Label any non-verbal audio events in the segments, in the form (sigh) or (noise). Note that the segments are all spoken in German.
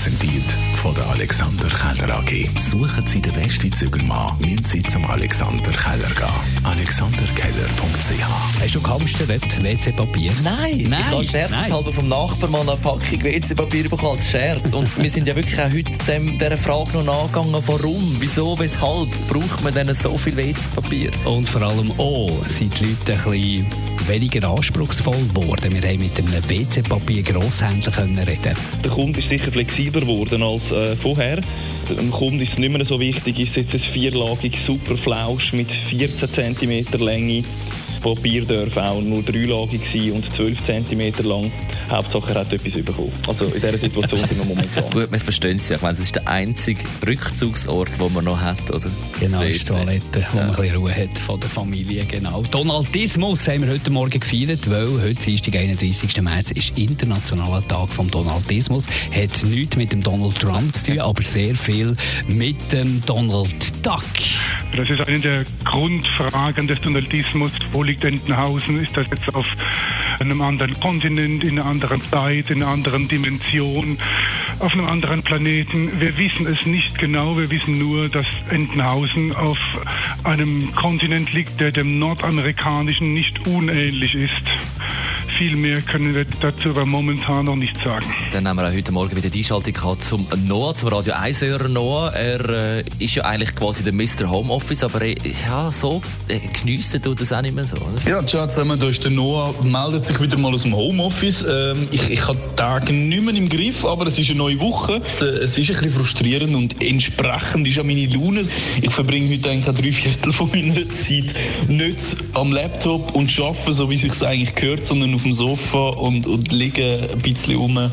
präsentiert von der Alexander Keller AG. Suchen Sie den besten Zügelmann, müssen Sie zum Alexander Keller gehen. alexanderkeller.ch Hast du gehamstert WC-Papier? Nein, Nein, ich habe scherzeshalber vom Nachbarn mal eine Packung WC-Papier bekommen als Scherz. Und wir sind ja wirklich auch heute dem, dieser Frage noch nachgegangen, warum, wieso, weshalb braucht man denn so viel WC-Papier? Und vor allem auch sind die Leute ein bisschen weniger anspruchsvoll geworden. Wir haben mit einem WC-Papier Grosshändler können reden. Der Kunde ist sicher flexibler geworden als äh, vorher. Dem Kunden ist es nicht mehr so wichtig, ist jetzt ein vierlagig super Flausch mit 14 cm Länge. Das Papier darf auch nur dreilagig sein und 12 cm lang. Hauptsache er hat etwas bekommen. Also in dieser Situation sind wir momentan. (laughs) Gut, wir verstehen es ja. Ich meine, es ist der einzige Rückzugsort, den man noch hat, oder? Genau, Das die. Toilette, wo man ein bisschen Ruhe hat von der Familie. Genau. Donaldismus haben wir heute Morgen gefeiert, weil heute Dienstag, 31. März, ist internationaler Tag vom Donaldismus. Hat nichts mit dem Donald Trump zu tun, aber sehr viel mit dem Donald Duck. Das ist eine der Grundfragen des Donaldismus. Wo liegt Entenhausen? Ist das jetzt auf einem anderen Kontinent, in einer anderen Zeit, in einer anderen Dimension, auf einem anderen Planeten? Wir wissen es nicht genau. Wir wissen nur, dass Entenhausen auf einem Kontinent liegt, der dem nordamerikanischen nicht unähnlich ist. Viel mehr können wir dazu aber momentan noch nicht sagen. Dann haben wir auch heute Morgen wieder die Einschaltung gehabt zum Noah, zum Radio 1 Hörer Noah. Er äh, ist ja eigentlich quasi der Mr. Homeoffice, aber äh, ja, so äh, geniessen tut das auch nicht mehr so, oder? Ja, ciao zusammen, da ist der Noah, meldet sich wieder mal aus dem Homeoffice. Ähm, ich, ich habe die Tage nicht mehr im Griff, aber es ist eine neue Woche. Äh, Es ist ein bisschen frustrierend und entsprechend ist auch meine Laune. Ich verbringe heute eigentlich drei Viertel von meiner Zeit nicht am Laptop und arbeite, so wie es sich eigentlich gehört, sondern auf dem Sofa und, und liege ein bisschen rum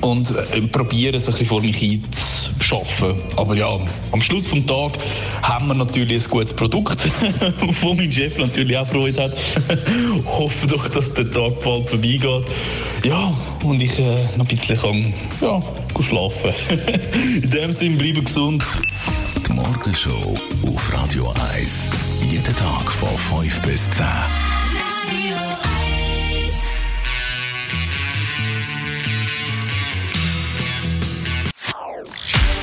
und äh, probiere es ein bisschen vor mich hinzuschaffen. Aber ja, am Schluss vom Tag haben wir natürlich ein gutes Produkt, (laughs) wo mein Chef natürlich auch Freude hat. (laughs) Hoffe doch, dass der Tag bald vorbeigeht. Ja, und ich äh, noch ein bisschen kann, ja, schlafen. (laughs) In dem Sinne, bleibe gesund. Die Morgenshow auf Radio 1. Jeden Tag von 5 bis 10.